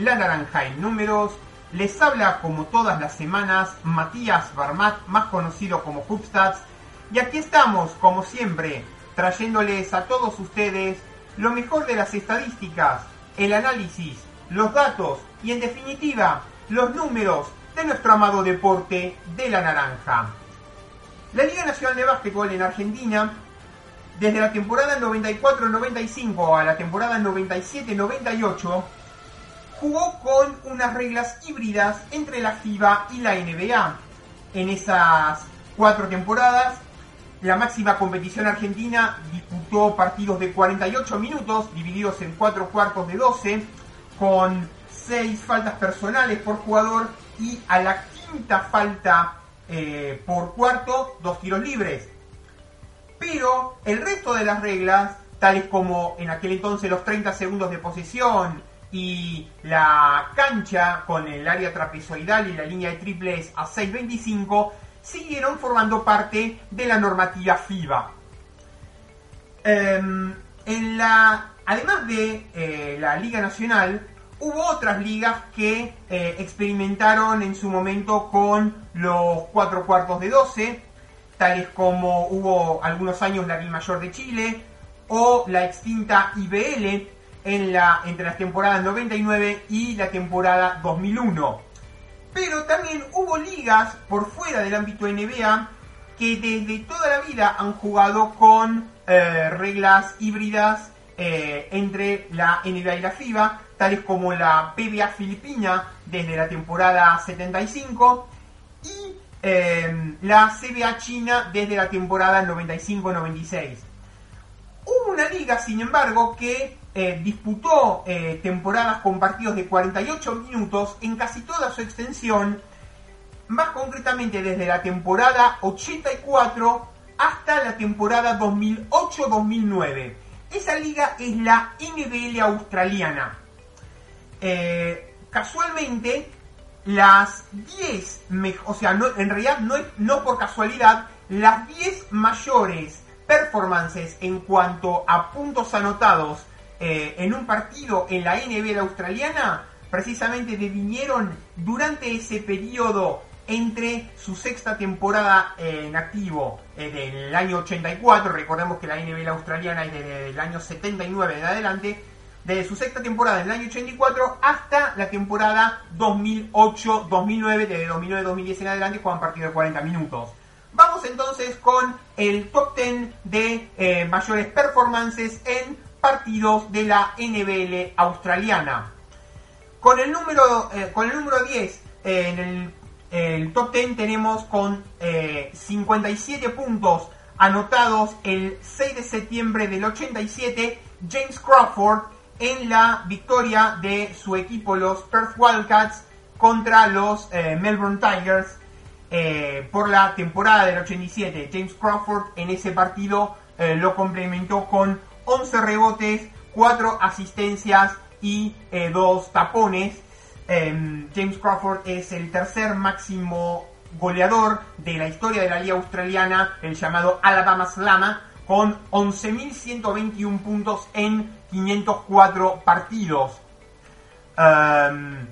La Naranja en Números. Les habla como todas las semanas Matías Barmat, más conocido como Hubstats. Y aquí estamos, como siempre, trayéndoles a todos ustedes lo mejor de las estadísticas, el análisis, los datos y en definitiva los números de nuestro amado deporte de la naranja. La Liga Nacional de Básquetbol en Argentina desde la temporada 94-95 a la temporada 97-98, jugó con unas reglas híbridas entre la FIBA y la NBA. En esas cuatro temporadas, la máxima competición argentina disputó partidos de 48 minutos, divididos en cuatro cuartos de 12, con seis faltas personales por jugador y a la quinta falta eh, por cuarto, dos tiros libres pero el resto de las reglas, tales como en aquel entonces los 30 segundos de posesión y la cancha con el área trapezoidal y la línea de triples a 6.25, siguieron formando parte de la normativa FIBA. Em, en la, además de eh, la Liga Nacional, hubo otras ligas que eh, experimentaron en su momento con los 4 cuartos de 12, tales como hubo algunos años la Liga Mayor de Chile o la extinta IBL en la, entre las temporadas 99 y la temporada 2001. Pero también hubo ligas por fuera del ámbito NBA que desde toda la vida han jugado con eh, reglas híbridas eh, entre la NBA y la FIBA, tales como la PBA filipina desde la temporada 75 y Em, la CBA China desde la temporada 95-96. Hubo una liga, sin embargo, que eh, disputó eh, temporadas con partidos de 48 minutos en casi toda su extensión, más concretamente desde la temporada 84 hasta la temporada 2008-2009. Esa liga es la NBL australiana. Eh, casualmente, las 10, o sea, en realidad no, no por casualidad, las 10 mayores performances en cuanto a puntos anotados eh, en un partido en la NBA australiana, precisamente devinieron durante ese periodo entre su sexta temporada en activo eh, del año 84, recordemos que la NBA australiana es desde el año 79 en adelante, desde su sexta temporada en el año 84 hasta la temporada 2008-2009, desde 2009-2010 en adelante juegan partido de 40 minutos. Vamos entonces con el top 10 de eh, mayores performances en partidos de la NBL australiana. Con el número, eh, con el número 10 eh, en el, top 10 tenemos con 57 puntos anotados el 6 de septiembre del 87 James Crawford en la victoria de su equipo, los Perth Wildcats, contra los eh, Melbourne Tigers eh, por la temporada del 87. James Crawford en ese partido eh, lo complementó con 11 rebotes, 4 asistencias y 2 tapones. Em, James Crawford es el tercer máximo goleador de la historia de la liga australiana, el llamado Alabama Slama, con 11.121 puntos en 504 partidos. Em,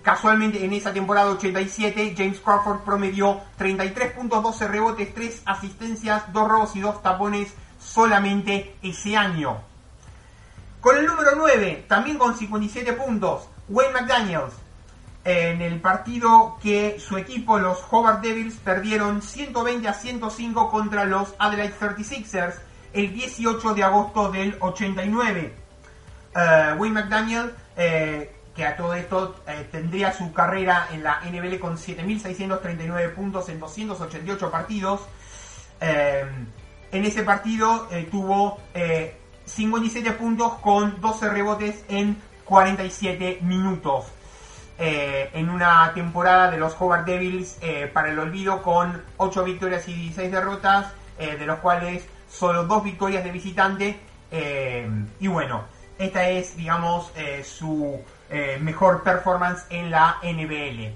casualmente en esa temporada 87 James Crawford promedió 33 puntos, 12 rebotes, 3 asistencias, 2 robos y 2 tapones solamente ese año. Con el número 9, también con 57 puntos, Wayne McDaniels. En el partido que su equipo, los Hobart Devils, perdieron 120 a 105 contra los Adelaide 36ers el 18 de agosto del 89. Uh, Wayne McDaniel, eh, que a todo esto eh, tendría su carrera en la NBL con 7.639 puntos en 288 partidos. En ese partido tuvo 57 puntos con 12 rebotes en 47 minutos. en una temporada de los Hobart Devils para el olvido con 8 victorias y 16 derrotas, de los cuales solo 2 victorias de visitante. y bueno, esta es, digamos, eh, su eh, mejor performance en la NBL.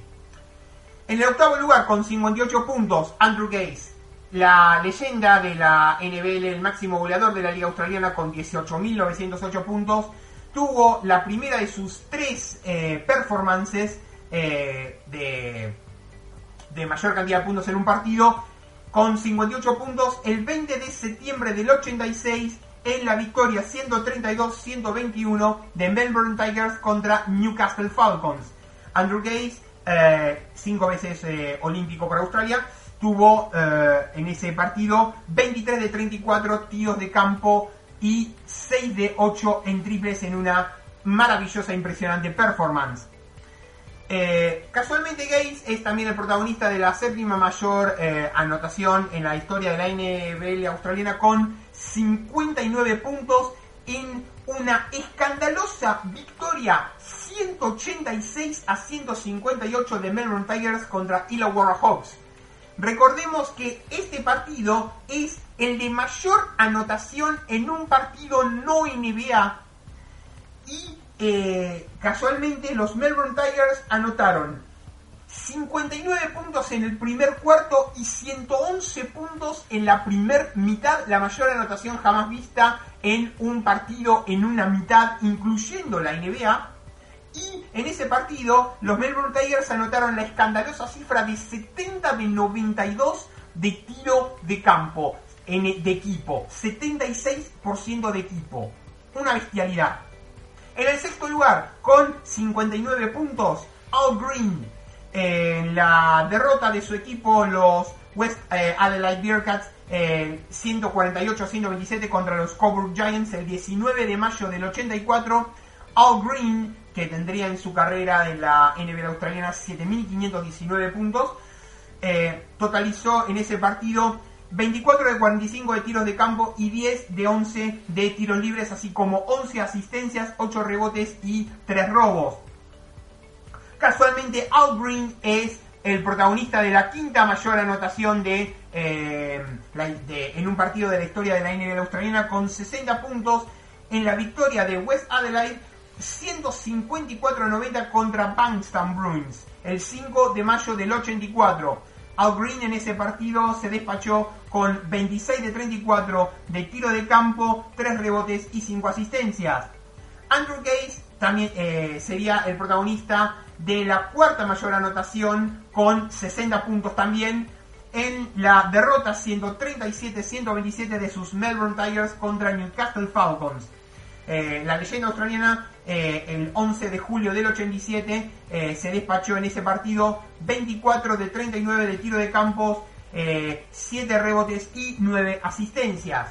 En el octavo lugar, con 58 puntos, Andrew Gaze, la leyenda de la NBL, el máximo goleador de la Liga Australiana con 18.908 puntos, tuvo la primera de sus tres eh, performances eh, de, mayor cantidad de puntos en un partido, con 58 puntos el 20 de septiembre del 86 en la victoria 132-121 de Melbourne Tigers contra Newcastle Falcons. Andrew Gaze, eh, cinco veces eh, olímpico para Australia, tuvo eh, en ese partido 23 de 34 tiros de campo y 6 de 8 en triples en una maravillosa, impresionante performance. casualmente Gates es también el protagonista de la séptima mayor anotación en la historia de la NBL australiana con 59 puntos en una escandalosa victoria 186 a 158 de Melbourne Tigers contra Illawarra Hawks. Recordemos que este partido es el de mayor anotación en un partido no NBA y eh, casualmente los Melbourne Tigers anotaron 59 puntos en el primer cuarto y 111 puntos en la primer mitad, la mayor anotación jamás vista en un partido en una mitad, incluyendo la NBA. Y en ese partido, los Melbourne Tigers anotaron la escandalosa cifra de 70 de 92 de tiro de campo, en, de equipo, 76% de equipo. Una bestialidad. En el sexto lugar, con 59 puntos, Al Green, en la derrota de su equipo, los West eh, Adelaide Bearcats, 148-127 eh, contra los Coburg Giants el 19 de mayo del 84. Al Green, que tendría en su carrera en la NBA australiana 7.519 puntos, eh, totalizó en ese partido 24 de 45 de tiros de campo y 10 de 11 de tiros libres, así como 11 asistencias, 8 rebotes y 3 robos. Casualmente, Al Green es el protagonista de la quinta mayor anotación de, eh, en un partido de la historia de la NBA australiana con 60 puntos en la victoria de West Adelaide 154-90 contra Bankstown Bruins el 5 de mayo del 84. Al Green en ese partido se despachó con 26 de 34 de tiro de campo, 3 rebotes y 5 asistencias. Andrew Gaze también eh, sería el protagonista de la cuarta mayor anotación con 60 puntos también en la derrota 137-127 de sus Melbourne Tigers contra Newcastle Falcons. Eh, la leyenda australiana eh, el 11 de julio del 87 eh, se despachó en ese partido 24 de 39 de tiro de campos, 7 rebotes y 9 asistencias.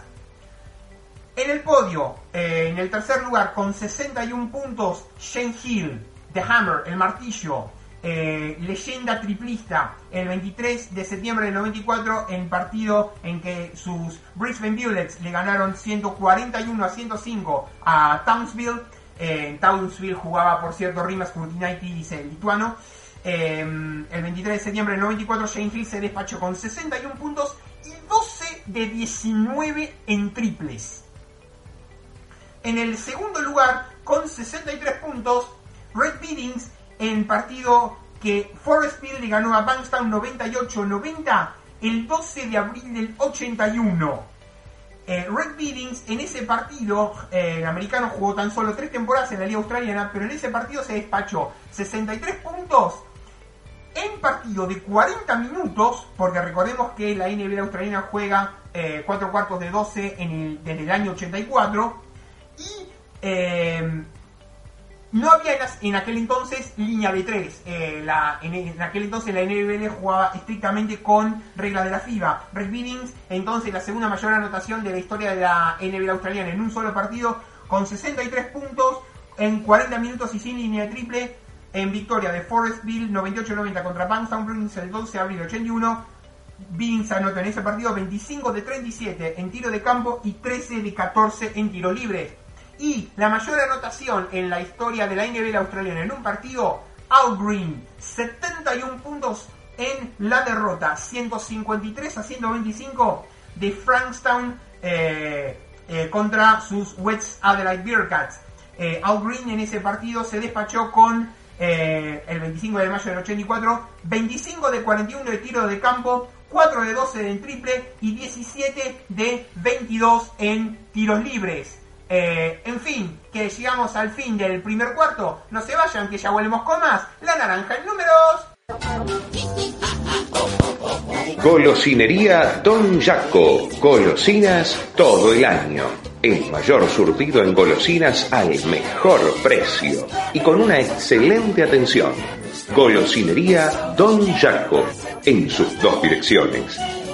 En el podio, en el tercer lugar con 61 puntos, Shane Hill, The Hammer, el martillo, eh, leyenda triplista, el 23 de septiembre del 94, en partido en que sus Brisbane Bullets le ganaron 141 a 105 a Townsville. Eh, en Townsville jugaba, por cierto, Rimas Kurtinaitis, el lituano. Eh, el 23 de septiembre del 94, Shane Hill se despachó con 61 puntos y 12 de 19 en triples. En el segundo lugar, con 63 puntos, Red Biddings en partido que Forest Field le ganó a Bankstown 98-90 el 12 de abril del 81. Eh, Red Biddings en ese partido, eh, el americano jugó tan solo tres temporadas en la liga australiana, pero en ese partido se despachó 63 puntos en partido de 40 minutos, porque recordemos que la NBA australiana juega 4 eh, cuartos de 12 desde el año 84, y no había en, aquel entonces línea de 3. Eh, en, aquel entonces la NBL jugaba estrictamente con reglas de la FIBA. Red Biddings, entonces la segunda mayor anotación de la historia de la NBL australiana en un solo partido, con 63 puntos en 40 minutos y sin línea de triple, en victoria de Forestville 98-90 contra Bankstown Bruins el 12 de abril 81. Biddings anotó en ese partido 25 de 37 en tiro de campo y 13 de 14 en tiro libre. Y la mayor anotación en la historia de la NBA australiana en un partido, Al Green, 71 puntos en la derrota, 153 a 125 de Frankstown eh, eh, contra sus West Adelaide Bearcats. Eh, Al Green en ese partido se despachó con el 25 de mayo del 84, 25 de 41 de tiro de campo, 4 de 12 en triple y 17 de 22 en tiros libres. Eh, en fin, que llegamos al fin del primer cuarto. No se vayan, que ya volvemos con más. La naranja en números. Golosinería Don Jaco. Golosinas todo el año. El mayor surtido en golosinas al mejor precio y con una excelente atención. Golosinería Don Jaco. En sus dos direcciones.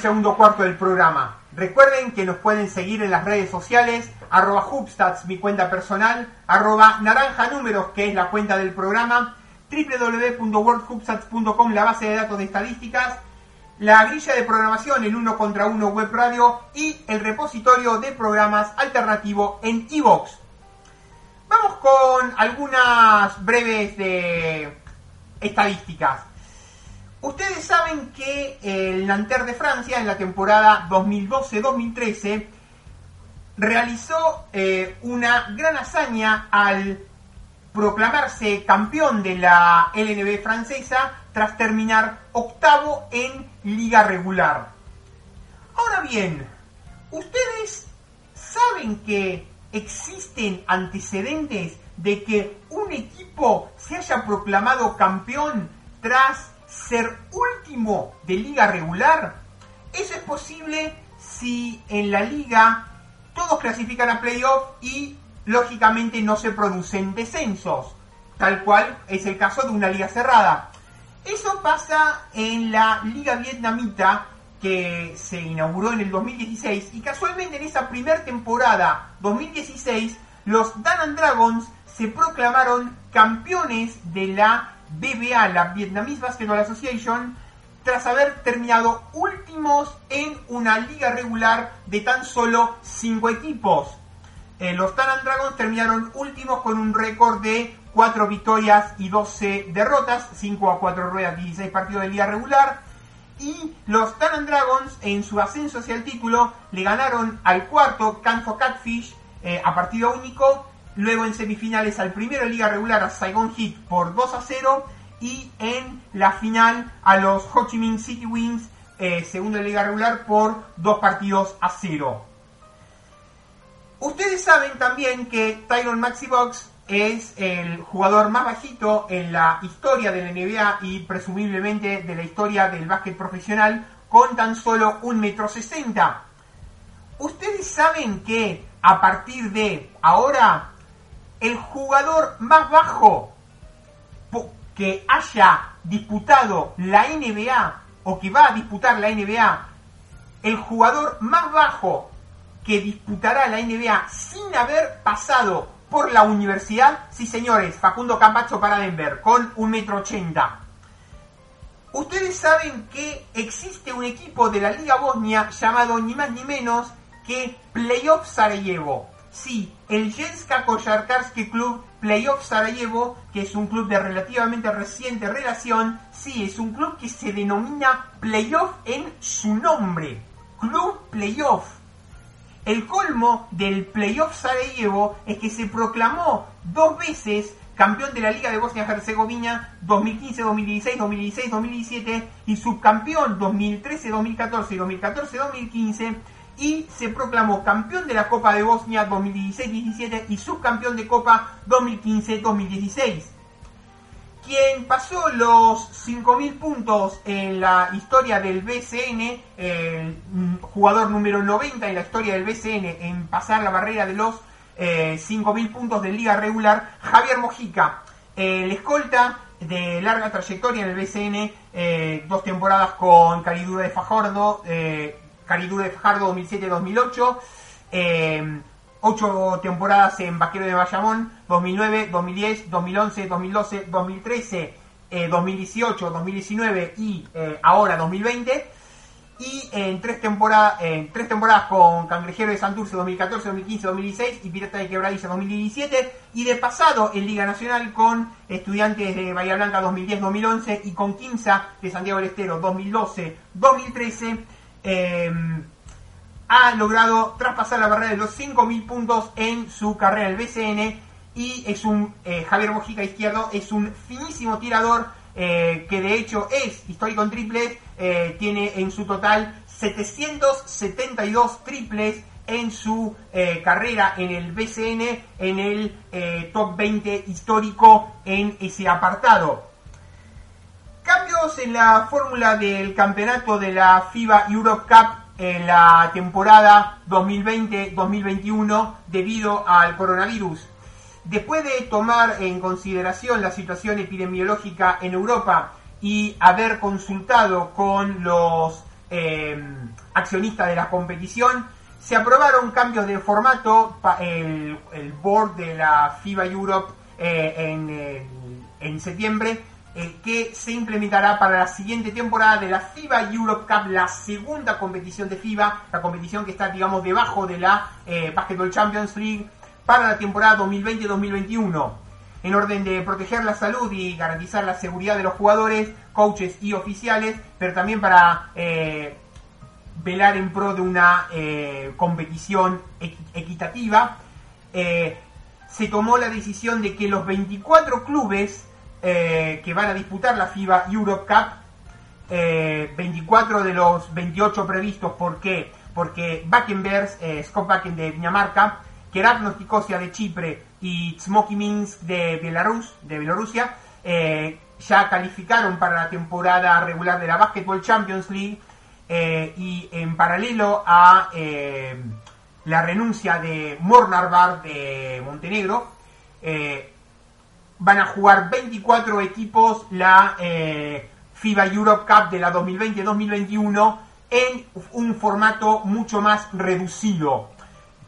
Segundo cuarto del programa. Recuerden que nos pueden seguir en las redes sociales, arroba Hubstats, mi cuenta personal, arroba naranja números, que es la cuenta del programa, www.worldhubstats.com, la base de datos de estadísticas, la grilla de programación en uno contra uno web radio y el repositorio de programas alternativo en iVoox. Vamos con algunas breves de estadísticas. Ustedes saben que el Nanterre de Francia en la temporada 2012-2013 realizó eh, una gran hazaña al proclamarse campeón de la LNB francesa tras terminar octavo en liga regular. Ahora bien, ustedes saben que existen antecedentes de que un equipo se haya proclamado campeón tras ser último de liga regular, eso es posible si en la liga todos clasifican a playoff y lógicamente no se producen descensos, tal cual es el caso de una liga cerrada. Eso pasa en la liga vietnamita que se inauguró en el 2016 y casualmente en esa primera temporada 2016 los Danan Dragons se proclamaron campeones de la BBA, la Vietnamese Basketball Association, tras haber terminado últimos en una liga regular de tan solo 5 equipos. Eh, los Tanan Dragons terminaron últimos con un récord de 4 victorias y 12 derrotas, 5 a 4 ruedas, 16 partidos de liga regular. Y los Tanan Dragons en su ascenso hacia el título le ganaron al cuarto Canfo Catfish eh, a partido único Luego en semifinales al primero de liga regular a Saigon Heat por 2 a 0. Y en la final a los Ho Chi Minh City Wings, eh, segundo de liga regular, por 2 partidos a 0. Ustedes saben también que Tyron Maxi Box es el jugador más bajito en la historia de la NBA y presumiblemente de la historia del básquet profesional con tan solo un metro sesenta. Ustedes saben que a partir de ahora el jugador más bajo que haya disputado la NBA o que va a disputar la NBA, el jugador más bajo que disputará la NBA sin haber pasado por la universidad, sí señores, Facundo Campacho para Denver, con un metro ochenta. Ustedes saben que existe un equipo de la Liga Bosnia llamado ni más ni menos que Playoff Sarajevo. Sí, el Jenska Kojarkarski Club Playoff Sarajevo, que es un club de relativamente reciente relación, sí, es un club que se denomina Playoff en su nombre. Club Playoff. El colmo del Playoff Sarajevo es que se proclamó dos veces campeón de la Liga de Bosnia-Herzegovina 2015, 2016, 2016, 2017 y subcampeón 2013, 2014 y 2014, 2015 y se proclamó campeón de la Copa de Bosnia 2016-17 y subcampeón de Copa 2015-2016. Quien pasó los 5.000 puntos en la historia del BCN, el jugador número 90 en la historia del BCN en pasar la barrera de los 5.000 eh, puntos de liga regular, Javier Mojica, el escolta de larga trayectoria en el BCN, eh, dos temporadas con Caridura de Fajardo, eh, Caridura de Fajardo 2007-2008, eh, ocho temporadas en Vaquero de Bayamón, 2009, 2010, 2011, 2012, 2013, 2018, 2019 y ahora 2020 y en tres temporadas, tres temporadas con Cangrejero de Santurce 2014, 2015, 2016 y Pirata de Quebradiza 2017 y de pasado en Liga Nacional con Estudiantes de Bahía Blanca 2010-2011 y con Quinza de Santiago del Estero 2012-2013 em, ha logrado traspasar la barrera de los 5.000 puntos en su carrera en el BCN y es un eh, Javier Mojica izquierdo, es un finísimo tirador eh, que de hecho es histórico en triples, eh, tiene en su total 772 triples en su carrera en el BCN, en el top 20 histórico en ese apartado. Cambios en la fórmula del campeonato de la FIBA Europe Cup en la temporada 2020-2021 debido al coronavirus. Después de tomar en consideración la situación epidemiológica en Europa y haber consultado con los eh, accionistas de la competición, se aprobaron cambios de formato. El, el board de la FIBA Europe eh, en, septiembre eh, que se implementará para la siguiente temporada de la FIBA Europe Cup, la segunda competición de FIBA, la competición que está, digamos, debajo de la Basketball Champions League para la temporada 2020-2021. En orden de proteger la salud y garantizar la seguridad de los jugadores, coaches y oficiales, pero también para eh, velar en pro de una eh, competición equitativa, eh, se tomó la decisión de que los 24 clubes que van a disputar la FIBA Europe Cup, 24 de los 28 previstos, ¿por qué? Porque Bakenbergs, Scott Bakken de Dinamarca, Kerat Nicosia de Chipre y Smoky Minsk de Bielorrusia, eh, ya calificaron para la temporada regular de la Basketball Champions League eh, y en paralelo a eh, la renuncia de Mornar de Montenegro, van a jugar 24 equipos la FIBA Europe Cup de la 2020-2021 en un formato mucho más reducido.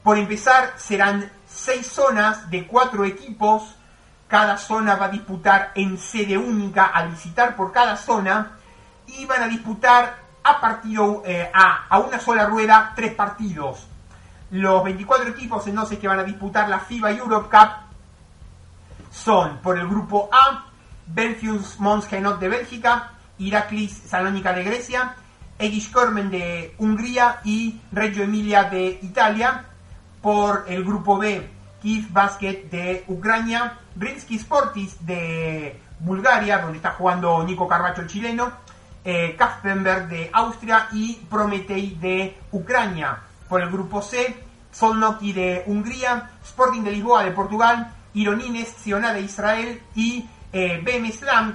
Por empezar, serán seis zonas de cuatro equipos. Cada zona va a disputar en sede única al visitar por cada zona. Y van a disputar a partido eh, a, una sola rueda tres partidos. Los 24 equipos entonces que van a disputar la FIBA Europe Cup son por el grupo A, Belfius Mons de Bélgica, Iraklis Salónica de Grecia, Egis Kormen de Hungría y Reggio Emilia de Italia por el grupo B, Kiev Basket de Ucrania, Rinsky Sportis de Bulgaria, donde está jugando Nico Carbacho chileno, eh, de Austria y Prometei de Ucrania. Por el grupo C, Solnoki de Hungría, Sporting de Lisboa de Portugal, Ironines, Sionada de Israel y eh,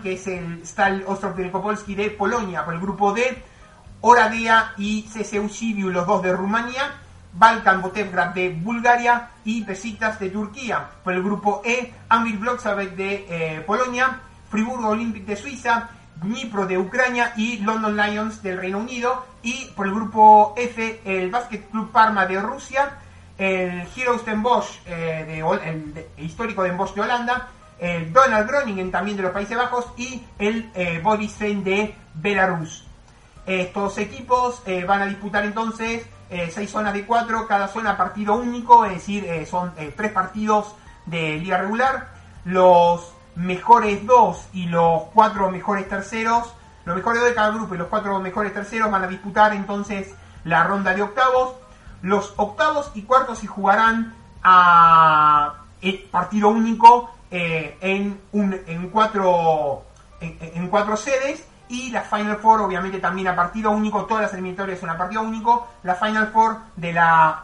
que es el Stal Ostrov Wielkopolski de Polonia, por el grupo D, Oradea y CSU los dos de Rumania, Balkan Botevgrad de Bulgaria y Besiktas de Turquía. Por el grupo E, Anvil Bloxavek de eh, Polonia, Friburgo Olympic de Suiza, Dnipro de Ucrania y London Lions del Reino Unido. Y por el grupo F, el Basket Club Parma de Rusia, el Heroes Bosch, eh, de, histórico Den Bosch de Holanda, el Donald Groningen también de los Países Bajos y el eh, de Belarus. Estos equipos eh, van a disputar entonces eh, seis zonas de cuatro, cada zona partido único, es decir, son tres partidos de liga regular. Los mejores dos y los cuatro mejores terceros, los mejores dos de cada grupo y los cuatro mejores terceros van a disputar entonces la ronda de octavos. Los octavos y cuartos se jugarán a partido único en, un, en, cuatro, en cuatro sedes. Y la Final Four obviamente también a partido único, todas las eliminatorias son a partido único, la Final Four de la,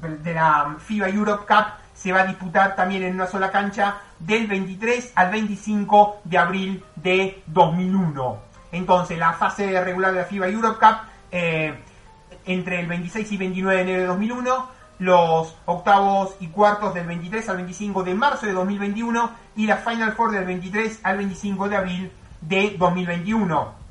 de la FIBA Europe Cup se va a disputar también en una sola cancha del 23 al 25 de abril de 2001. Entonces la fase regular de la FIBA Europe Cup eh, entre el 26 y 29 de enero de 2001, los octavos y cuartos del 23 al 25 de marzo de 2021 y la Final Four del 23 al 25 de abril de 2021.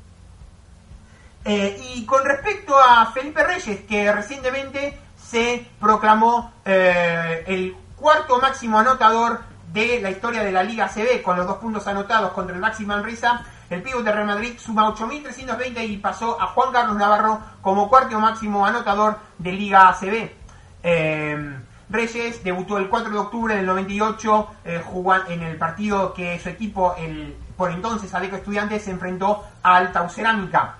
Eh, y con respecto a Felipe Reyes, que recientemente se proclamó eh, el cuarto máximo anotador de la historia de la Liga CB, con los dos puntos anotados contra el máximo Manresa, el pívot de Real Madrid suma 8.320 y pasó a Juan Carlos Navarro como cuarto máximo anotador de Liga ACB. Eh, Reyes debutó el 4 de octubre del 98 en el partido que su equipo, el por entonces Aleco Estudiantes se enfrentó al Taucerámica.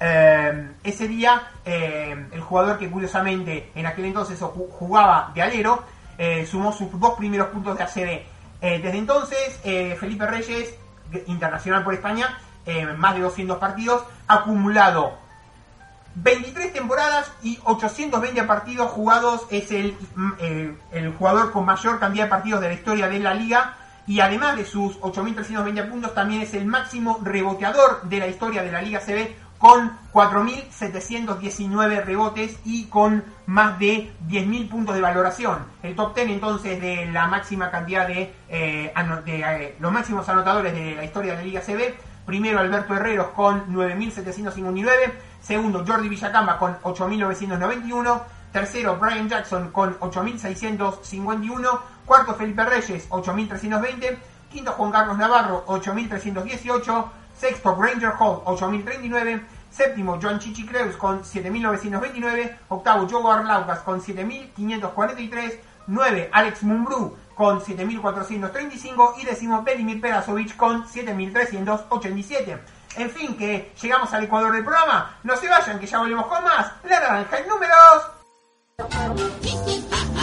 Eh, ese día, eh, el jugador que curiosamente en aquel entonces jugaba de alero, eh, sumó sus dos primeros puntos de ACB. desde entonces, Felipe Reyes, internacional por España, más de 200 partidos, acumulado 23 temporadas y 820 partidos jugados. Es el, el jugador con mayor cantidad de partidos de la historia de la liga y además de sus 8.320 puntos, también es el máximo reboteador de la historia de la Liga CB con 4.719 rebotes y con más de 10.000 puntos de valoración. El top 10 entonces de la máxima cantidad de, eh, eh, los máximos anotadores de la historia de la Liga CB. Primero Alberto Herreros con 9.759. Segundo Jordi Villacamba con 8.991. Tercero Brian Jackson con 8.651. Cuarto, Felipe Reyes, 8.320. Quinto, Juan Carlos Navarro, 8.318. Sexto, Ranger Hall, 8.039. Séptimo, Joan Chichi Creus con 7.929. Octavo, Joe Arlaucas con 7.543. 9, Alex Mumbrú con 7.435. Y décimo, Belimir Perasovic con 7.387. En fin, que llegamos al Ecuador del programa. No se vayan, que ya volvemos con más. La naranja en números.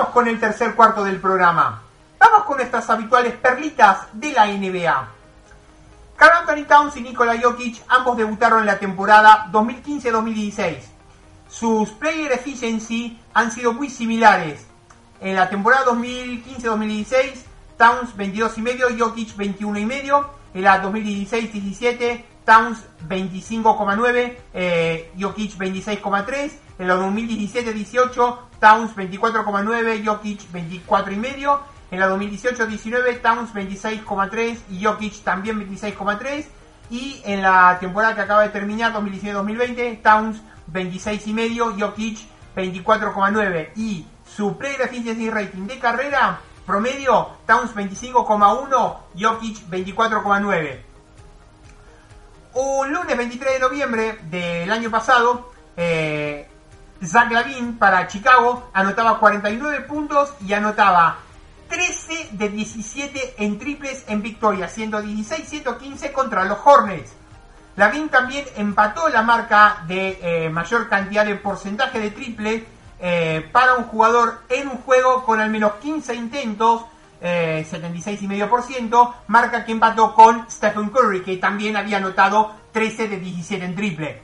Con el tercer cuarto del programa. Vamos con nuestras habituales perlitas de la NBA. Carl Anthony Towns y Nikola Jokic ambos debutaron en la temporada 2015-2016. Sus player efficiency han sido muy similares. En la temporada 2015-2016, Towns 22,5, Jokic 21,5. En la 2016-17, Towns 25,9, eh, Jokic 26,3. En la 2017-18, Towns 24,9, Jokic 24,5. En la 2018-19, Towns 26,3 y Jokic también 26,3. Y en la temporada que acaba de terminar, 2019-2020, Towns 26,5, Jokic 24,9. Y su player efficiency rating de carrera promedio, Towns 25,1, Jokic 24,9. Un lunes 23 de noviembre del año pasado, eh, Zach Lavin para Chicago anotaba 49 puntos y anotaba 13 de 17 en triples en victoria, siendo 16-115 contra los Hornets. Lavin también empató la marca de eh, mayor cantidad de porcentaje de triple eh, para un jugador en un juego con al menos 15 intentos, eh, 76,5%, marca que empató con Stephen Curry, que también había anotado 13 de 17 en triple.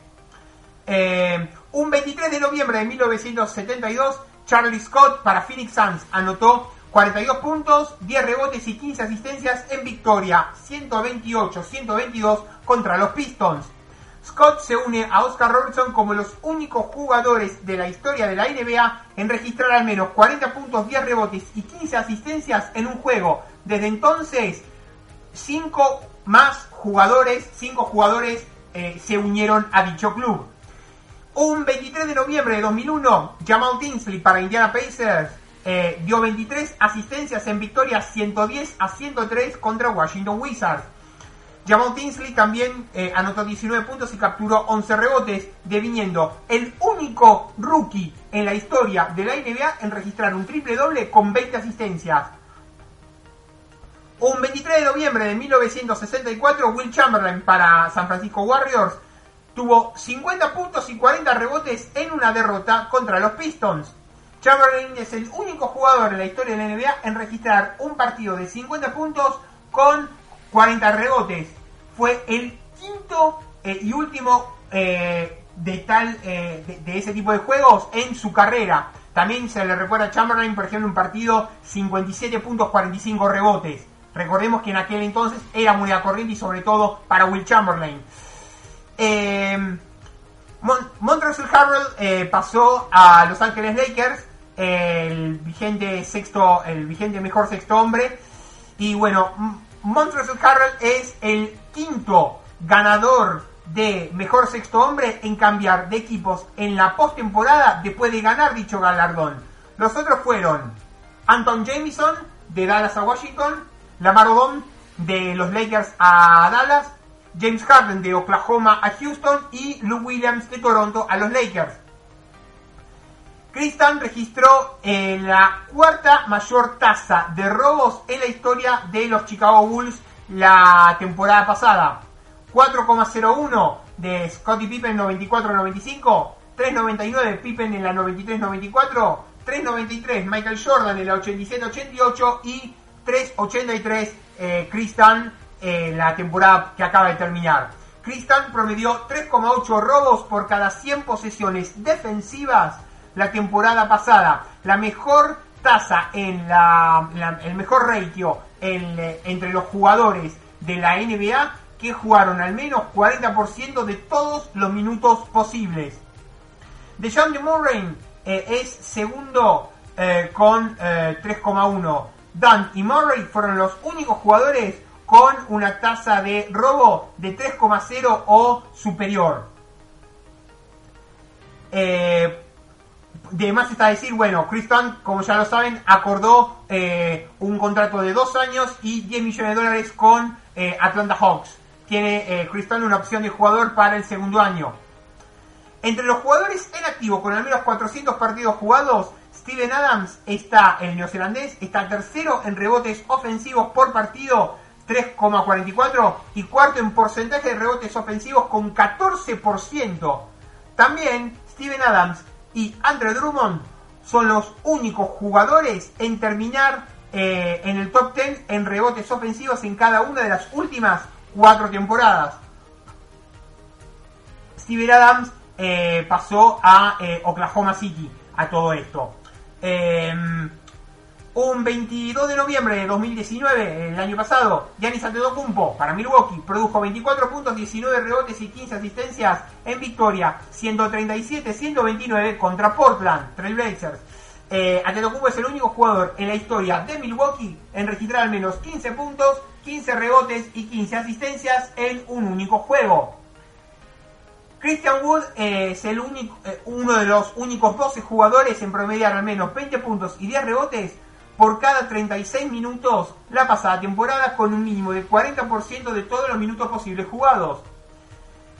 Un 23 de noviembre de 1972, Charlie Scott para Phoenix Suns anotó 42 puntos, 10 rebotes y 15 asistencias en victoria, 128-122 contra los Pistons. Scott se une a Oscar Robertson como los únicos jugadores de la historia de la NBA en registrar al menos 40 puntos, 10 rebotes y 15 asistencias en un juego. Desde entonces, 5 más jugadores, 5 jugadores eh, se unieron a dicho club. Un 23 de noviembre de 2001, Jamal Tinsley para Indiana Pacers eh, dio 23 asistencias en victoria 110 a 103 contra Washington Wizards. Jamal Tinsley también eh, anotó 19 puntos y capturó 11 rebotes, deviniendo el único rookie en la historia de la NBA en registrar un triple doble con 20 asistencias. Un 23 de noviembre de 1964, Will Chamberlain para San Francisco Warriors tuvo 50 puntos y 40 rebotes en una derrota contra los Pistons. Chamberlain es el único jugador en la historia de la NBA en registrar un partido de 50 puntos con 40 rebotes fue el quinto eh, y último eh, de tal eh, de, ese tipo de juegos en su carrera. También se le recuerda a Chamberlain, por ejemplo, un partido 57 puntos, 45 rebotes. Recordemos que en aquel entonces era muy corriente y sobre todo para Will Chamberlain. Mon Montrezl Harrell pasó a Los Ángeles Lakers, el vigente sexto, el vigente mejor sexto hombre. Y bueno, Montrezl Harrell es el quinto ganador de mejor sexto hombre en cambiar de equipos en la postemporada después de ganar dicho galardón. Los otros fueron Anton Jamison de Dallas a Washington, Lamar Odom de los Lakers a Dallas, James Harden de Oklahoma a Houston y Lou Williams de Toronto a los Lakers. Tristan registró eh, la cuarta mayor tasa de robos en la historia de los Chicago Bulls la temporada pasada. 4,01 de Scottie Pippen 94-95, 3,99 Pippen en la 93-94, 3,93 Michael Jordan en la 87-88 y 3,83 eh, en la temporada que acaba de terminar. Tristan promedió 3,8 robos por cada 100 posesiones defensivas la temporada pasada. La mejor tasa en la, el mejor ratio entre los jugadores de la NBA que jugaron al menos 40% de todos los minutos posibles. De Murray eh, es segundo eh, con 3,1. Eh, Dan y Murray fueron los únicos jugadores con una tasa de robo de 3,0 o superior. Eh, de más está decir, bueno, Chris como ya lo saben, acordó eh, un contrato de dos años y 10 millones de dólares con eh, Atlanta Hawks. Tiene eh, Chris una opción de jugador para el segundo año. Entre los jugadores en activo con al menos 400 partidos jugados, Steven Adams está, el neozelandés, está tercero en rebotes ofensivos por partido, 3,44, y cuarto en porcentaje de rebotes ofensivos con 14%. También Steven Adams y Andre Drummond son los únicos jugadores en terminar eh, en el top 10 en rebotes ofensivos en cada una de las últimas cuatro temporadas. Steven Adams eh, pasó a eh, Oklahoma City a todo esto. Em, un 22 de noviembre de 2019, el año pasado, Giannis Antetokounmpo para Milwaukee produjo 24 puntos, 19 rebotes y 15 asistencias en victoria, 137-129 contra Portland Trailblazers. Eh, Antetokounmpo es el único jugador en la historia de Milwaukee en registrar al menos 15 puntos, 15 rebotes y 15 asistencias en un único juego. Christian Wood eh, es el único, eh, uno de los únicos 12 jugadores en promediar al menos 20 puntos y 10 rebotes por cada 36 minutos la pasada temporada con un mínimo de 40% de todos los minutos posibles jugados.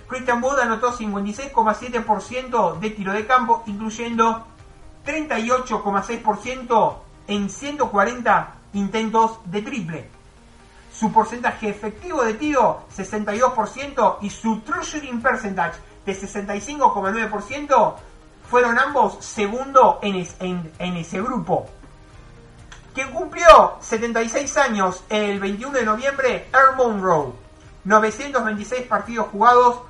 Christian Wood anotó 56,7% de tiro de campo, incluyendo 38,6% en 140 intentos de triple. Su porcentaje efectivo de tiro, 62%, y su true shooting percentage de 65,9%, fueron ambos segundo en, en ese grupo quien cumplió 76 años el 21 de noviembre, Earl Monroe. 926 partidos jugados,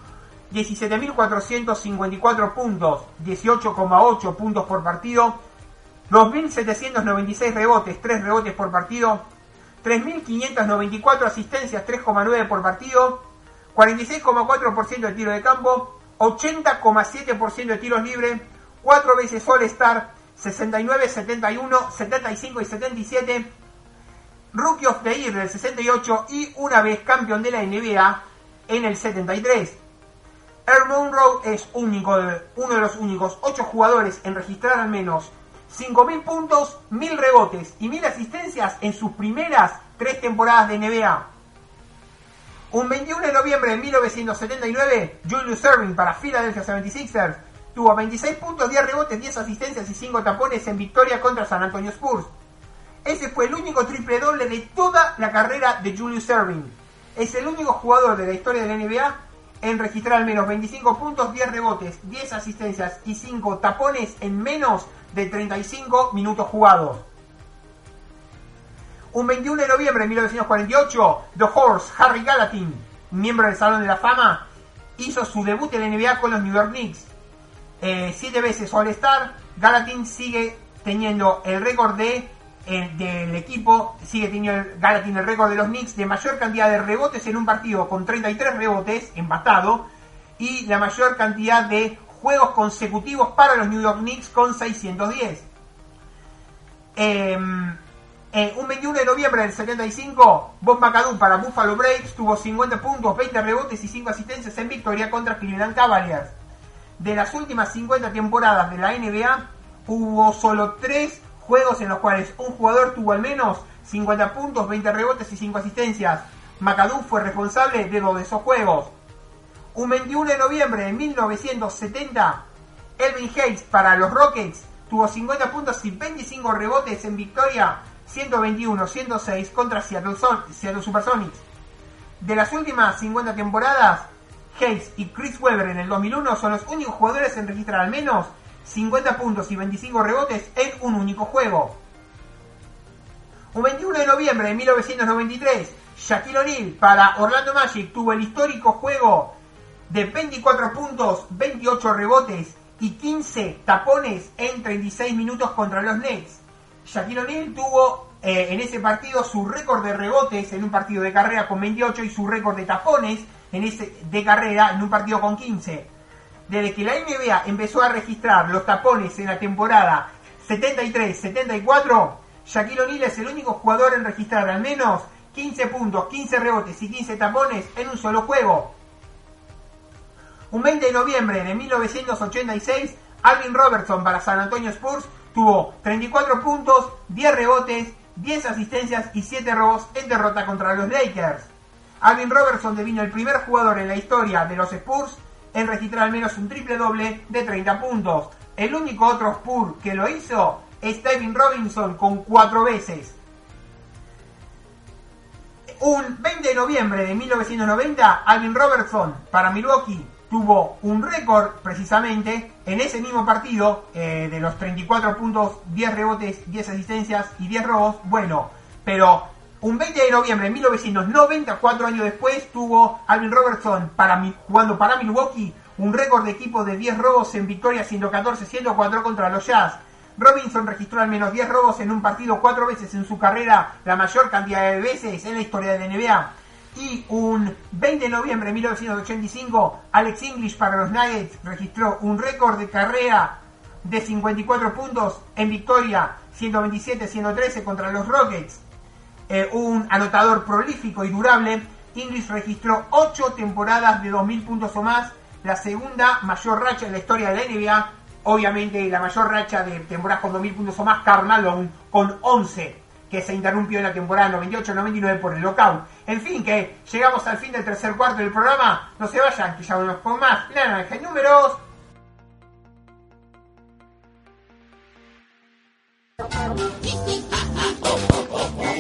17.454 puntos, 18,8 puntos por partido, 2.796 rebotes, 3 rebotes por partido, 3.594 asistencias, 3,9 por partido, 46,4% de tiro de campo, 80,7% de tiros libres, 4 veces All-Star, 69, 71, 75 y 77. Rookie of the Year del 68 y una vez campeón de la NBA en el 73. Earl Monroe es único, uno de los únicos 8 jugadores en registrar al menos 5.000 puntos, 1.000 rebotes y 1.000 asistencias en sus primeras 3 temporadas de NBA. Un 21 de noviembre de 1979, Julius Erving para Philadelphia 76ers Tuvo 26 puntos, 10 rebotes, 10 asistencias y 5 tapones en victoria contra San Antonio Spurs. Ese fue el único triple doble de toda la carrera de Julius Erving. Es el único jugador de la historia de la NBA en registrar al menos 25 puntos, 10 rebotes, 10 asistencias y 5 tapones en menos de 35 minutos jugados. Un 21 de noviembre de 1948, The Horse, Harry Gallatin, miembro del Salón de la Fama, hizo su debut en la NBA con los New York Knicks. Eh, siete veces All-Star. Galatin sigue teniendo el récord de del equipo, sigue teniendo el, Galatin el récord de los Knicks de mayor cantidad de rebotes en un partido con 33 rebotes empatado y la mayor cantidad de juegos consecutivos para los New York Knicks con 610. Em, eh, un 21 de noviembre del 75, Bob McAdoo para Buffalo Braves tuvo 50 puntos, 20 rebotes y 5 asistencias en victoria contra Cleveland Cavaliers de las últimas 50 temporadas de la NBA, hubo solo 3 juegos en los cuales un jugador tuvo al menos 50 puntos, 20 rebotes y 5 asistencias. McAdoo fue responsable de dos de esos juegos. Un 21 de noviembre de 1970, Elvin Hayes para los Rockets tuvo 50 puntos y 25 rebotes en victoria 121-106 contra Seattle, Seattle Supersonics. De las últimas 50 temporadas, Hayes y Chris Webber en el 2001 son los únicos jugadores en registrar al menos 50 puntos y 25 rebotes en un único juego. Un 21 de noviembre de 1993, Shaquille O'Neal para Orlando Magic tuvo el histórico juego de 24 puntos, 28 rebotes y 15 tapones en 36 minutos contra los Nets. Shaquille O'Neal tuvo eh, en ese partido su récord de rebotes en un partido de carrera con 28 y su récord de tapones en ese, de carrera en un partido con 15. Desde que la NBA empezó a registrar los tapones en la temporada 73-74, Shaquille O'Neal es el único jugador en registrar al menos 15 puntos, 15 rebotes y 15 tapones en un solo juego. Un 20 de noviembre de 1986, Alvin Robertson para San Antonio Spurs tuvo 34 puntos, 10 rebotes, 10 asistencias y 7 robos en derrota contra los Lakers. Alvin Robertson devino el primer jugador en la historia de los Spurs en registrar al menos un triple doble de 30 puntos. El único otro Spurs que lo hizo es David Robinson con 4 veces. Un 20 de noviembre de 1990, Alvin Robertson para Milwaukee tuvo un récord precisamente en ese mismo partido eh, de los 34 puntos, 10 rebotes, 10 asistencias y 10 robos. Bueno, pero un 20 de noviembre de 1994 años después tuvo Alvin Robertson para, jugando para Milwaukee un récord de equipo de 10 robos en victoria 114-104 contra los Jazz. Robinson registró al menos 10 robos en un partido cuatro veces en su carrera, la mayor cantidad de veces en la historia de la NBA. Y un 20 de noviembre de 1985, Alex English para los Nuggets registró un récord de carrera de 54 puntos en victoria 127-113 contra los Rockets. Eh, un anotador prolífico y durable, English registró 8 temporadas de 2.000 puntos o más, la segunda mayor racha en la historia de la NBA. Obviamente la mayor racha de temporadas con 2.000 puntos o más, Carmelo con 11 que se interrumpió en la temporada 98-99 por el lockout. En fin, que llegamos al fin del tercer cuarto del programa. No se vayan, que ya vamos con más. Naranja y números.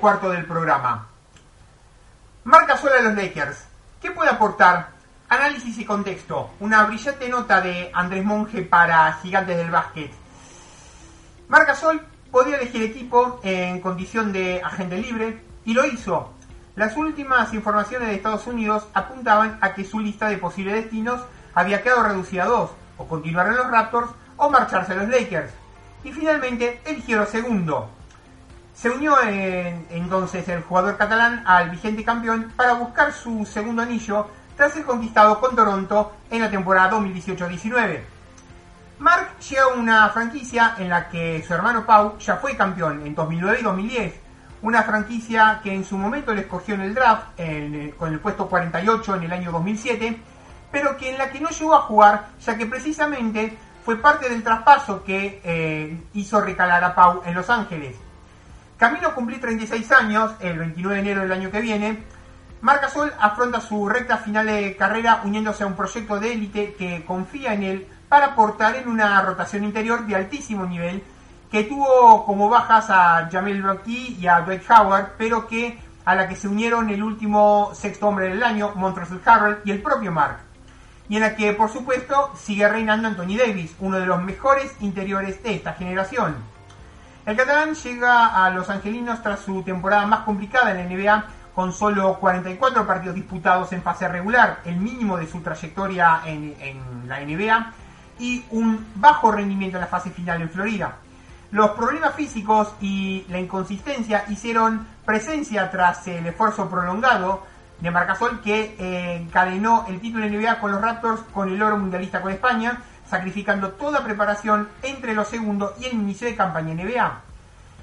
Cuarto del programa. Marca sola de los Lakers. ¿Qué puede aportar? Análisis y contexto. Una brillante nota de Andrés Monge para Gigantes del Básquet. Marca Sol podía elegir equipo en condición de agente libre y lo hizo. Las últimas informaciones de Estados Unidos apuntaban a que su lista de posibles destinos había quedado reducida a dos, o continuar en los Raptors o marcharse a los Lakers. Y finalmente eligió lo segundo, se unió entonces el jugador catalán al vigente campeón para buscar su segundo anillo tras ser conquistado con Toronto en la temporada 2018-19. Mark llega a una franquicia en la que su hermano Pau ya fue campeón en 2009 y 2010. Una franquicia que en su momento le escogió en el draft con el puesto 48 en el año 2007, pero que en la que no llegó a jugar ya que precisamente fue parte del traspaso que eh, hizo recalar a Pau en Los Ángeles. Camino a cumplir 36 años, el 29 de enero del año que viene, Marcasol afronta su recta final de carrera uniéndose a un proyecto de élite que confía en él para aportar en una rotación interior de altísimo nivel que tuvo como bajas a Jamel Rocky y a Dwight Howard, pero que a la que se unieron el último sexto hombre del año, Montrezl Harrell y el propio Mark. Y en la que, por supuesto, sigue reinando Anthony Davis, uno de los mejores interiores de esta generación. El catalán llega a los angelinos tras su temporada más complicada en la NBA, con solo 44 partidos disputados en fase regular, el mínimo de su trayectoria en, la NBA, y un bajo rendimiento en la fase final en Florida. Los problemas físicos y la inconsistencia hicieron presencia tras el esfuerzo prolongado de Marcasol que eh, encadenó el título de NBA con los Raptors con el oro mundialista con España, sacrificando toda preparación entre los segundos y el inicio de campaña NBA.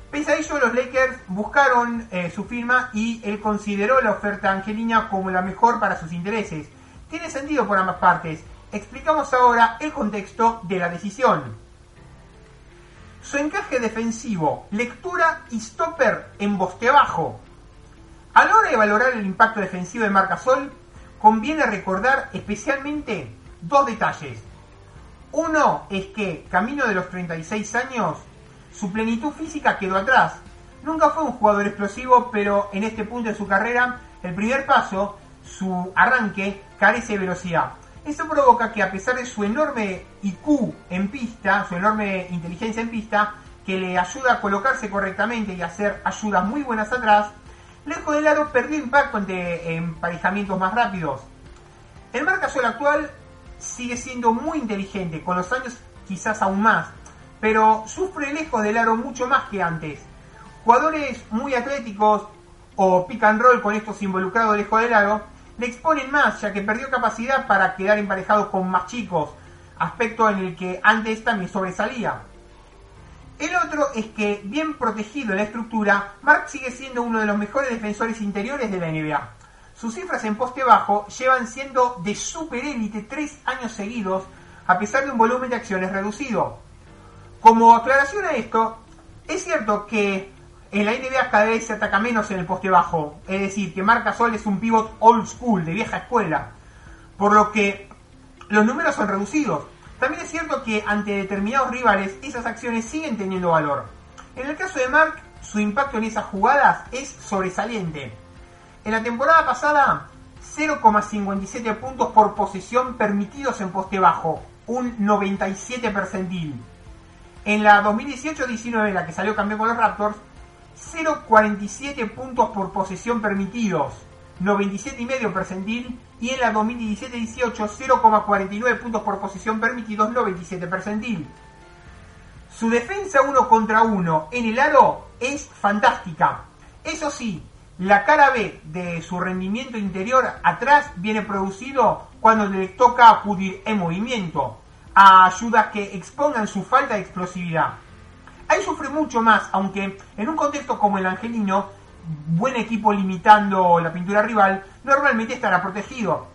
Pese a ello, los Lakers buscaron eh, su firma y él consideró la oferta angelina como la mejor para sus intereses. Tiene sentido por ambas partes. Explicamos ahora el contexto de la decisión. Su encaje defensivo, lectura y stopper en boste bajo. A la hora de valorar el impacto defensivo de Marcasol, conviene recordar especialmente dos detalles. Uno es que, camino de los 36 años, su plenitud física quedó atrás. Nunca fue un jugador explosivo, pero en este punto de su carrera, el primer paso, su arranque, carece de velocidad. Esto provoca que a pesar de su enorme IQ en pista, su enorme inteligencia en pista, que le ayuda a colocarse correctamente y hacer ayudas muy buenas atrás, lejos del aro perdió impacto ante emparejamientos más rápidos. El marcasol actual sigue siendo muy inteligente, con los años quizás aún más, pero sufre lejos del aro mucho más que antes. Jugadores muy atléticos o pick and roll con estos involucrados lejos del aro le exponen más, ya que perdió capacidad para quedar emparejado con más chicos, aspecto en el que antes también sobresalía. El otro es que, bien protegido en la estructura, Mark sigue siendo uno de los mejores defensores interiores de la NBA. Sus cifras en poste bajo llevan siendo de superélite tres años seguidos, a pesar de un volumen de acciones reducido. Como aclaración a esto, es cierto que en la NBA cada vez se ataca menos en el poste bajo, es decir, que Marc Gasol es un pivot old school, de vieja escuela, por lo que los números son reducidos. También es cierto que ante determinados rivales esas acciones siguen teniendo valor. En el caso de Mark, su impacto en esas jugadas es sobresaliente. En la temporada pasada, 0,57 puntos por posesión permitidos en poste bajo, un 97 percentil. En la 2018-19, en la que salió campeón con los Raptors, 0,47 puntos por posesión permitidos, 97,5 percentil, y en la 2017-18 0,49 puntos por posesión permitidos, 97 percentil. Su defensa uno contra uno en el aro es fantástica. Eso sí, la cara B de su rendimiento interior atrás viene producido cuando le toca acudir en movimiento a ayudas que expongan su falta de explosividad. Ahí sufre mucho más, aunque en un contexto como el angelino, buen equipo limitando la pintura rival, normalmente estará protegido.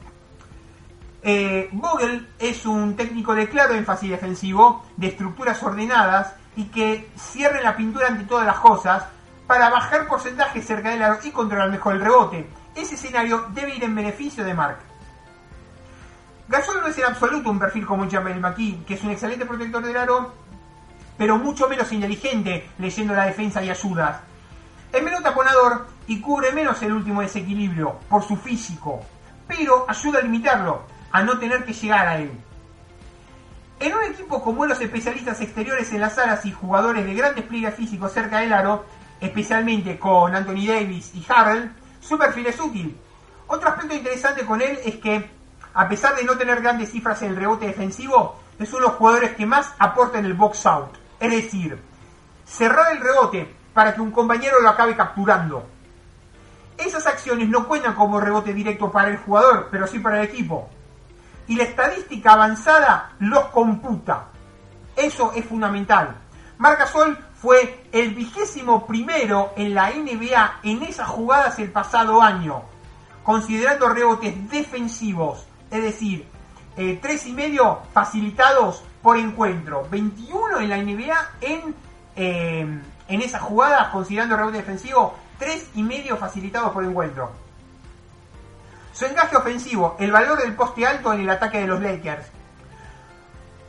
Eh, Vogel es un técnico de claro énfasis defensivo, de estructuras ordenadas y que cierre la pintura ante todas las cosas para bajar porcentaje cerca del aro y controlar mejor el rebote. Ese escenario debe ir en beneficio de Mark. Gasol no es en absoluto un perfil como Jamel McKee, que es un excelente protector del aro pero mucho menos inteligente leyendo la defensa y ayudas. Es menos taponador y cubre menos el último desequilibrio por su físico, pero ayuda a limitarlo, a no tener que llegar a él. En un equipo como los especialistas exteriores en las alas y jugadores de gran despliegue físico cerca del aro, especialmente con Anthony Davis y Harrell, su perfil es útil. Otro aspecto interesante con él es que, a pesar de no tener grandes cifras en el rebote defensivo, es uno de los jugadores que más aporta en el box out. Es decir, cerrar el rebote para que un compañero lo acabe capturando. Esas acciones no cuentan como rebote directo para el jugador, pero sí para el equipo. Y la estadística avanzada los computa. Eso es fundamental. Marcasol fue el vigésimo primero en la NBA en esas jugadas el pasado año, considerando rebotes defensivos, es decir, eh, tres y medio facilitados por encuentro. 21 en la NBA en, eh, en esas jugadas, considerando rebote defensivo, tres y medio facilitados por encuentro. Su encaje ofensivo, el valor del poste alto en el ataque de los Lakers.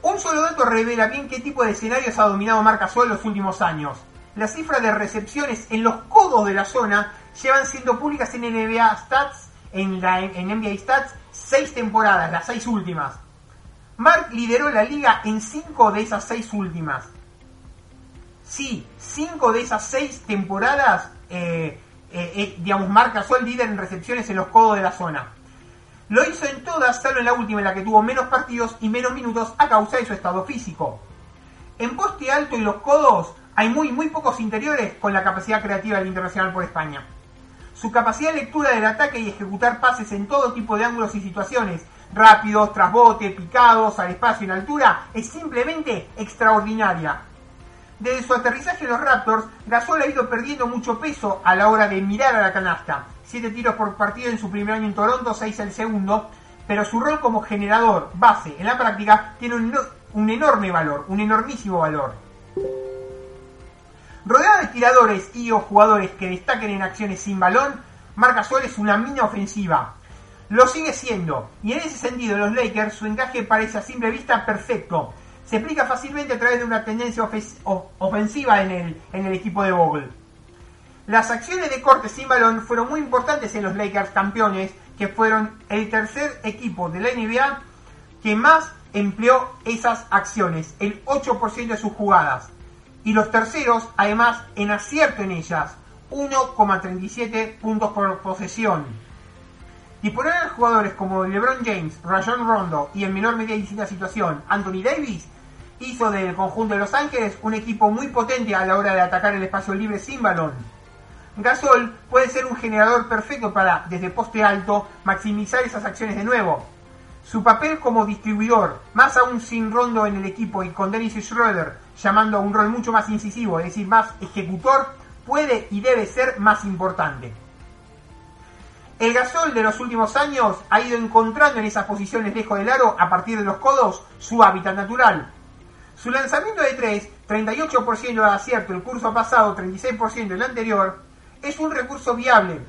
Un solo dato revela bien qué tipo de escenarios ha dominado Marca Sol en los últimos años. Las cifras de recepciones en los codos de la zona llevan siendo públicas en NBA Stats, en, NBA Stats, seis temporadas, las seis últimas. Mark lideró la liga en cinco de esas seis últimas. Sí, cinco de esas seis temporadas, eh, eh, eh, digamos, Mark pasó el líder en recepciones en los codos de la zona. Lo hizo en todas, salvo en la última en la que tuvo menos partidos y menos minutos a causa de su estado físico. En poste alto y los codos hay muy, muy pocos interiores con la capacidad creativa del Internacional por España. Su capacidad de lectura del ataque y ejecutar pases en todo tipo de ángulos y situaciones, rápidos, trasbote, picados, al espacio y en altura, es simplemente extraordinaria. Desde su aterrizaje en los Raptors, Gasol ha ido perdiendo mucho peso a la hora de mirar a la canasta. Siete tiros por partido en su primer año en Toronto, seis el segundo, pero su rol como generador, base, en la práctica, tiene un, un enorme valor, un enormísimo valor. Rodeado de tiradores y o jugadores que destaquen en acciones sin balón, Marc Gasol es una mina ofensiva. Lo sigue siendo, y en ese sentido los Lakers su encaje parece a simple vista perfecto. Se explica fácilmente a través de una tendencia ofensiva en el, en el equipo de Vogel. Las acciones de corte sin balón fueron muy importantes en los Lakers campeones, que fueron el tercer equipo de la NBA que más empleó esas acciones, el 8% de sus jugadas. Y los terceros, además, en acierto en ellas, 1,37 puntos por posesión. Disponer a jugadores como LeBron James, Rajon Rondo y en menor medida y distinta situación Anthony Davis hizo del conjunto de Los Ángeles un equipo muy potente a la hora de atacar el espacio libre sin balón. Gasol puede ser un generador perfecto para, desde poste alto, maximizar esas acciones de nuevo. Su papel como distribuidor, más aún sin Rondo en el equipo y con Dennis Schroeder llamando a un rol mucho más incisivo, es decir, más ejecutor, puede y debe ser más importante. El gasol de los últimos años ha ido encontrando en esas posiciones lejos del aro, a partir de los codos, su hábitat natural. Su lanzamiento de 3, 38% de acierto el curso pasado, 36% el anterior, es un recurso viable.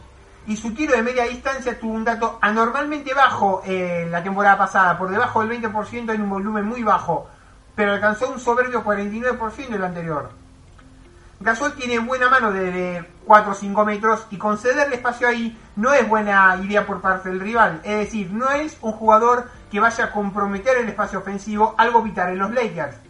Y su tiro de media distancia tuvo un dato anormalmente bajo en la temporada pasada, por debajo del 20% en un volumen muy bajo, pero alcanzó un soberbio 49% el anterior. Gasol tiene buena mano de 4 o 5 metros y concederle espacio ahí no es buena idea por parte del rival. Es decir, no es un jugador que vaya a comprometer el espacio ofensivo, algo vital en los Lakers.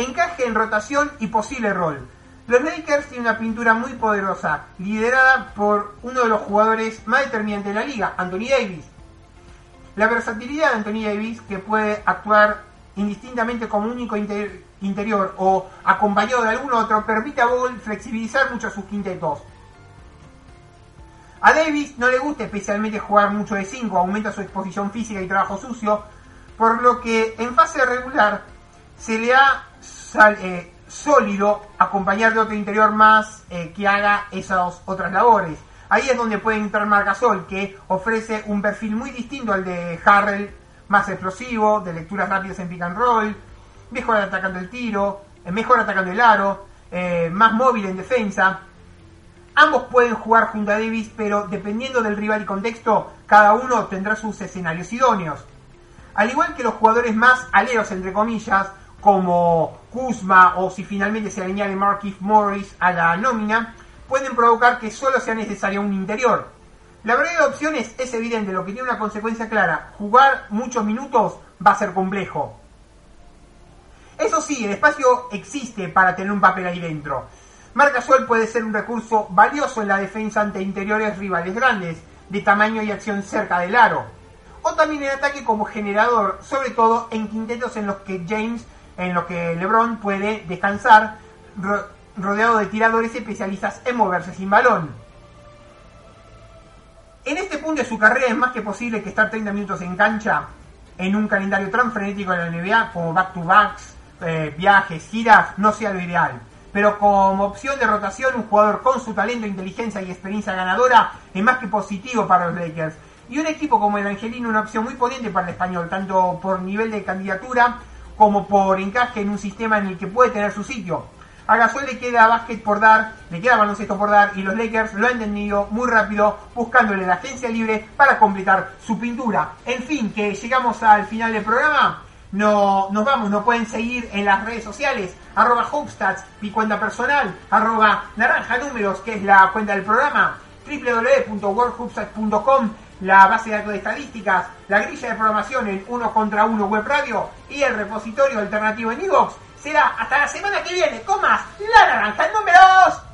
Encaje en rotación y posible rol. Los Lakers tienen una pintura muy poderosa, liderada por uno de los jugadores más determinantes de la liga, Anthony Davis. La versatilidad de Anthony Davis, que puede actuar indistintamente como único interior o acompañado de algún otro, permite a Vogel flexibilizar mucho sus quintetos. A Davis no le gusta especialmente jugar mucho de 5, aumenta su exposición física y trabajo sucio, por lo que en fase regular se le ha eh, sólido acompañar de otro interior más eh, que haga esas otras labores. Ahí es donde puede entrar Marcasol, que ofrece un perfil muy distinto al de Harrell más explosivo, de lecturas rápidas en pick and roll, mejor atacando el tiro, eh, mejor atacando el aro, más móvil en defensa. Ambos pueden jugar junto a Davis, pero dependiendo del rival y contexto, cada uno tendrá sus escenarios idóneos. Al igual que los jugadores más aleros, entre comillas, como Kuzma o si finalmente se añade Markif Morris a la nómina, pueden provocar que solo sea necesario un interior. La variedad de opciones es evidente, lo que tiene una consecuencia clara. Jugar muchos minutos va a ser complejo. Eso sí, el espacio existe para tener un papel ahí dentro. Marca Sol puede ser un recurso valioso en la defensa ante interiores rivales grandes, de tamaño y acción cerca del aro. O también en ataque como generador, sobre todo en quintetos en los que James, en los que LeBron puede descansar, rodeado de tiradores especialistas en moverse sin balón. En este punto de su carrera es más que posible que estar 30 minutos en cancha en un calendario tan frenético de la NBA como back-to-backs, eh, viajes, giras, no sea lo ideal. Pero como opción de rotación, un jugador con su talento, inteligencia y experiencia ganadora es más que positivo para los Lakers. Y un equipo como el Angelino, una opción muy potente para el español, tanto por nivel de candidatura como por encaje en un sistema en el que puede tener su sitio. A Gasol le queda básquet por dar, le queda baloncesto por dar y los Lakers lo han entendido muy rápido buscándole la agencia libre para completar su pintura. En fin, que llegamos al final del programa. No, nos vamos, nos pueden seguir en las redes sociales, arroba Hopstats, mi cuenta personal, arroba naranja números, que es la cuenta del programa, www.worldhubstats.com, la base de datos de estadísticas, la grilla de programación en uno contra uno web radio y el repositorio alternativo en iVoox. Será hasta la semana que viene con más La Naranja Números.